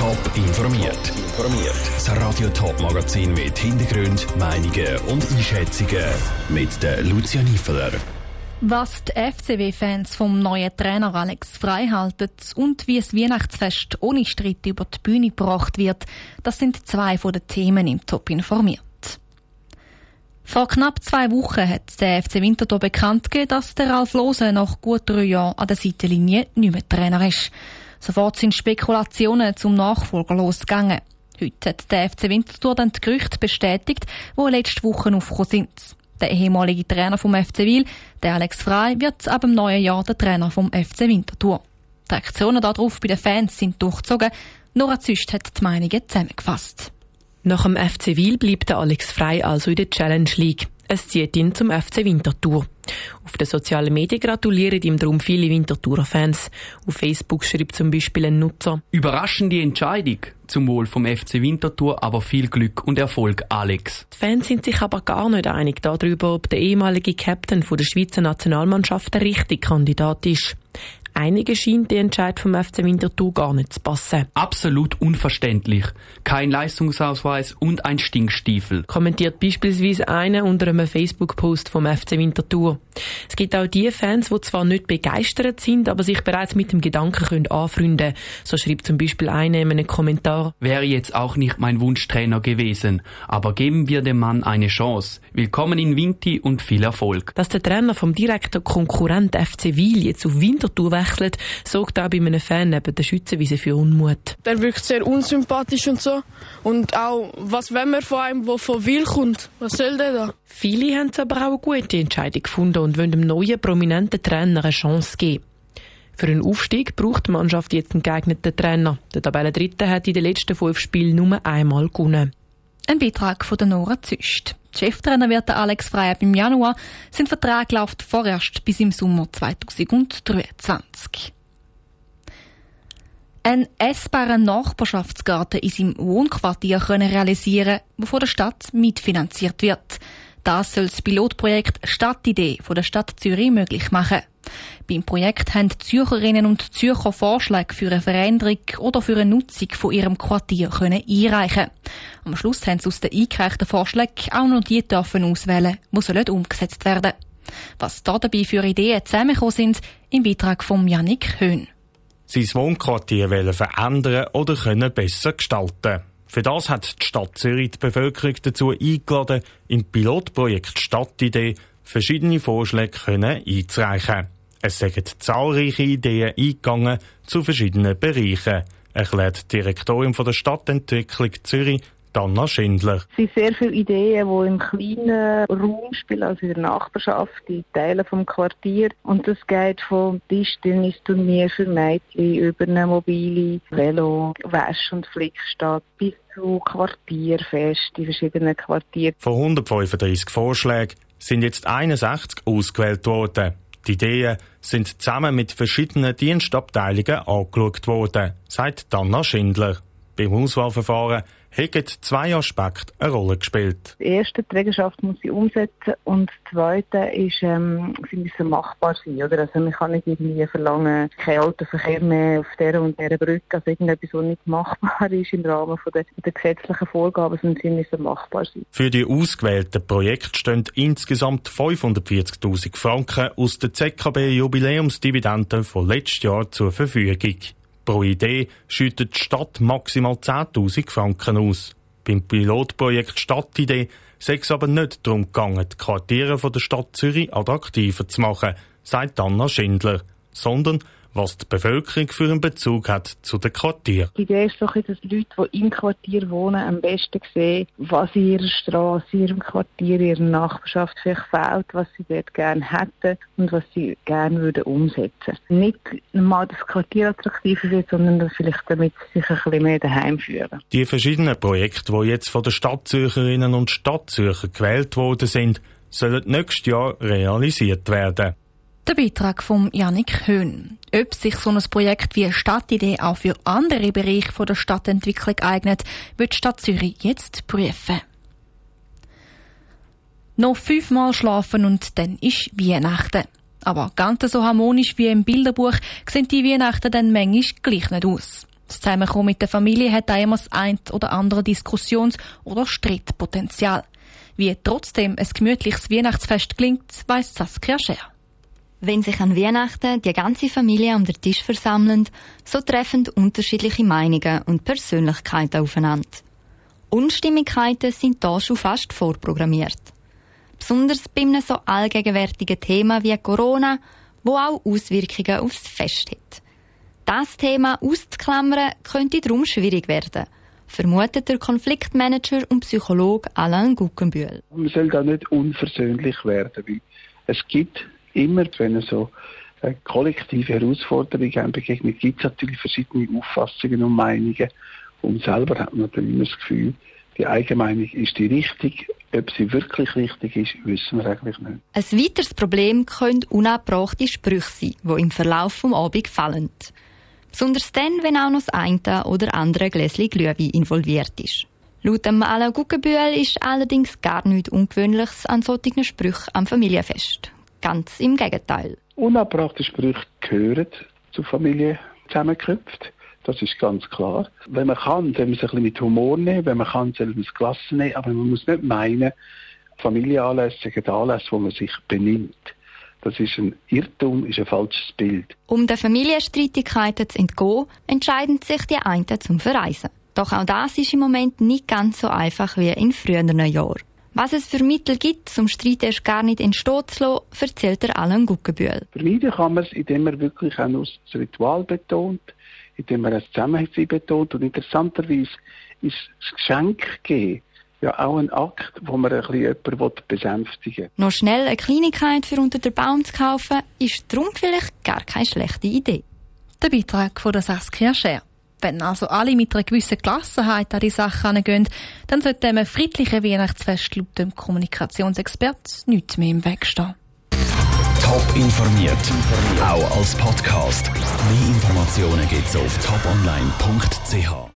Top informiert. Informiert. Das Radio Top Magazin mit Hintergrund, Meinungen und Einschätzungen mit der Lucia Niefeler. Was die FCW-Fans vom neuen Trainer Alex Frei halten und wie das Weihnachtsfest ohne Streit über die Bühne gebracht wird, das sind zwei von den Themen im Top informiert. Vor knapp zwei Wochen hat der FC Winterthur bekannt gegeben, dass der Ralf Lose nach gut drei Jahren an der Seitenlinie nicht mehr Trainer ist. Sofort sind Spekulationen zum Nachfolger losgegangen. Heute hat der FC Winterthur dann die Gerüchte bestätigt, die letzte Woche aufgekommen sind. Der ehemalige Trainer vom FC Wil, der Alex Frey, wird ab dem neuen Jahr der Trainer vom FC Winterthur. Die Reaktionen darauf bei den Fans sind durchgezogen. Nora Züst hat die Meinungen zusammengefasst. Nach dem FC Wil bleibt der Alex Frey also in der Challenge League. Es zieht ihn zum FC Winterthur. Auf den sozialen Medien gratulieren ihm darum viele Winterthurer Fans. Auf Facebook schreibt zum Beispiel ein Nutzer. Überraschende Entscheidung. Zum Wohl vom FC Winterthur, aber viel Glück und Erfolg, Alex. Die Fans sind sich aber gar nicht einig darüber, ob der ehemalige Captain der Schweizer Nationalmannschaft der richtige Kandidat ist. Einigen scheint der Entscheid vom FC Winterthur gar nicht zu passen. Absolut unverständlich. Kein Leistungsausweis und ein Stinkstiefel. Kommentiert beispielsweise einer unter einem Facebook-Post vom FC Winterthur. Es gibt auch die Fans, die zwar nicht begeistert sind, aber sich bereits mit dem Gedanken können anfreunden So schreibt zum Beispiel einer in einem Kommentar. Wäre jetzt auch nicht mein Wunschtrainer gewesen, aber geben wir dem Mann eine Chance. Willkommen in Winti und viel Erfolg. Dass der Trainer vom direkten Konkurrent FC Wil jetzt auf Winterthur wechselt, sorgt auch bei einem Fan neben der Schützenwiese für Unmut. Der wirkt sehr unsympathisch und so. Und auch, was wenn man von einem, der von Wil kommt? Was soll der da? Viele haben aber auch eine gute Entscheidung gefunden und wollen dem neuen prominenten Trainer eine Chance geben. Für einen Aufstieg braucht die Mannschaft jetzt einen geeigneten Trainer. Der Tabellendritte hat in den letzten fünf Spielen nur einmal gewonnen. Ein Beitrag von der Nora Züst. Cheftrainer wird der Alex Frey im Januar. Sein Vertrag läuft vorerst bis im Sommer 2023. Ein essbaren Nachbarschaftsgarten in seinem Wohnquartier können realisieren, der von der Stadt mitfinanziert wird. Das soll das Pilotprojekt Stadtidee von der Stadt Zürich möglich machen. Beim Projekt haben die Zürcherinnen und Zürcher Vorschläge für eine Veränderung oder für eine Nutzung von ihrem Quartier können einreichen. Am Schluss haben sie aus den eingereichten Vorschlägen auch noch die dürfen auswählen, die sollen umgesetzt werden. Was da dabei für Ideen zusammengekommen sind, im Beitrag von Yannick Höhn. Sein Wohnquartier wollen verändern oder können besser gestalten. Für das hat die Stadt Zürich die Bevölkerung dazu eingeladen, im Pilotprojekt Stadtidee verschiedene Vorschläge einzureichen. Es sind zahlreiche Ideen eingegangen zu verschiedenen Bereichen, erklärt die Direktorin von der Stadtentwicklung Zürich, Dana Schindler. Es sind sehr viele Ideen, die im kleinen Raum spielen, also in der Nachbarschaft, in Teilen vom Quartier. Und das geht vom Tischtennisturnier für Mädchen über eine mobile Velo, Wäsch- und Flickstadt bis zu Quartierfest in verschiedenen Quartieren. Von 135 Vorschlägen sind jetzt 61 ausgewählt worden. Die Ideen sind zusammen mit verschiedenen Dienstabteilungen angeschaut worden, sagt Dana Schindler. Beim Auswahlverfahren haben zwei Aspekte eine Rolle gespielt. Die erste Trägerschaft muss sie umsetzen und das zweite ist, ähm, sie müssen machbar sein. Oder? Also man kann nicht irgendwie verlangen, kein Autoverkehr mehr auf dieser und dieser Brücke, also irgendetwas, was nicht machbar ist im Rahmen von der, der gesetzlichen Vorgaben, sondern sie müssen machbar sein. Für die ausgewählten Projekte stehen insgesamt 540'000 Franken aus der ZKB-Jubiläumsdividende von letztes Jahr zur Verfügung. Pro Idee schüttet die Stadt maximal 10.000 Franken aus. Beim Pilotprojekt Stadtidee sei es aber nicht darum gegangen, die Quartiere der Stadt Zürich attraktiver zu machen, sagt Anna Schindler, sondern was die Bevölkerung für einen Bezug hat zu den Quartieren. Die Idee ist doch, dass Leute, die im Quartier wohnen, am besten sehen, was in ihrer Straße, in ihrem Quartier, in ihrer Nachbarschaft vielleicht fehlt, was sie dort gerne hätten und was sie gerne würden umsetzen. Nicht mal das Quartier attraktiver wird, sondern vielleicht damit sie sich ein bisschen mehr daheim fühlen. Die verschiedenen Projekte, die jetzt von den Stadtzürcherinnen und Stadtzürcher gewählt worden sind, sollen nächstes Jahr realisiert werden. Der Beitrag von Yannick Höhn. Ob sich so ein Projekt wie Stadtidee auch für andere Bereiche der Stadtentwicklung eignet, wird die Stadt Zürich jetzt prüfen. Noch fünfmal schlafen und dann ist Weihnachten. Aber ganz so harmonisch wie im Bilderbuch sehen die Weihnachten dann manchmal gleich nicht aus. Das Zusammenkommen mit der Familie hat auch immer das ein oder andere Diskussions- oder Streitpotenzial. Wie trotzdem ein gemütliches Weihnachtsfest klingt, weiss Saskia Scher. Wenn sich an Weihnachten die ganze Familie um den Tisch versammelt, so treffen unterschiedliche Meinungen und Persönlichkeiten aufeinander. Unstimmigkeiten sind da schon fast vorprogrammiert. Besonders bei einem so allgegenwärtigen Thema wie Corona, wo auch Auswirkungen aufs Fest hat. Das Thema auszuklammern könnte darum schwierig werden, vermutet der Konfliktmanager und Psychologe Alain Guggenbühl. Man soll da nicht unversöhnlich werden, weil es gibt immer, wenn es so eine kollektive Herausforderungen begegnet, gibt es natürlich verschiedene Auffassungen und Meinungen. Und selber hat man dann immer das Gefühl, die Allgemeinung ist die richtig. Ob sie wirklich richtig ist, wissen wir eigentlich nicht. Ein weiteres Problem können unabbrachte Sprüche sein, die im Verlauf des Abends fallen. Besonders dann, wenn auch noch das eine oder andere Gläschen Glühwein involviert ist. Laut dem Alain Guggenbühl ist allerdings gar nichts Ungewöhnliches an solchen Sprüchen am Familienfest. Ganz im Gegenteil. Unabbrachte Sprüche gehören zur Familie zusammengeknüpft. Das ist ganz klar. Wenn man kann, soll man es ein bisschen mit Humor nehmen. Wenn man kann, soll man es gelassen nehmen. Aber man muss nicht meinen, Familienanlässe sind Anlässe, wo man sich benimmt. Das ist ein Irrtum, ist ein falsches Bild. Um den Familienstreitigkeiten zu entgehen, entscheiden sich die einen zum Verreisen. Doch auch das ist im Moment nicht ganz so einfach wie in früheren Jahren. Was es für Mittel gibt, um Streit erst gar nicht entstehen zu lassen, erzählt der Alain Guggenbühl. Vermeiden kann man es, indem man wirklich auch nur das Ritual betont, indem man das Zusammenhang betont. Und interessanterweise ist das Geschenk geben ja auch ein Akt, wo man ein bisschen jemanden besänftigen will. Noch schnell eine Kleinigkeit für unter den Baum zu kaufen, ist darum vielleicht gar keine schlechte Idee. Der Beitrag von der Saskia Scher. Wenn also alle mit einer gewissen Gelassenheit an die Sache herangehen, dann sollte einem friedlichen Weihnachtsfest laut dem Kommunikationsexpert nichts mehr im Weg stehen. Top informiert, auch als Podcast. Mehr Informationen gibt's auf toponline.ch.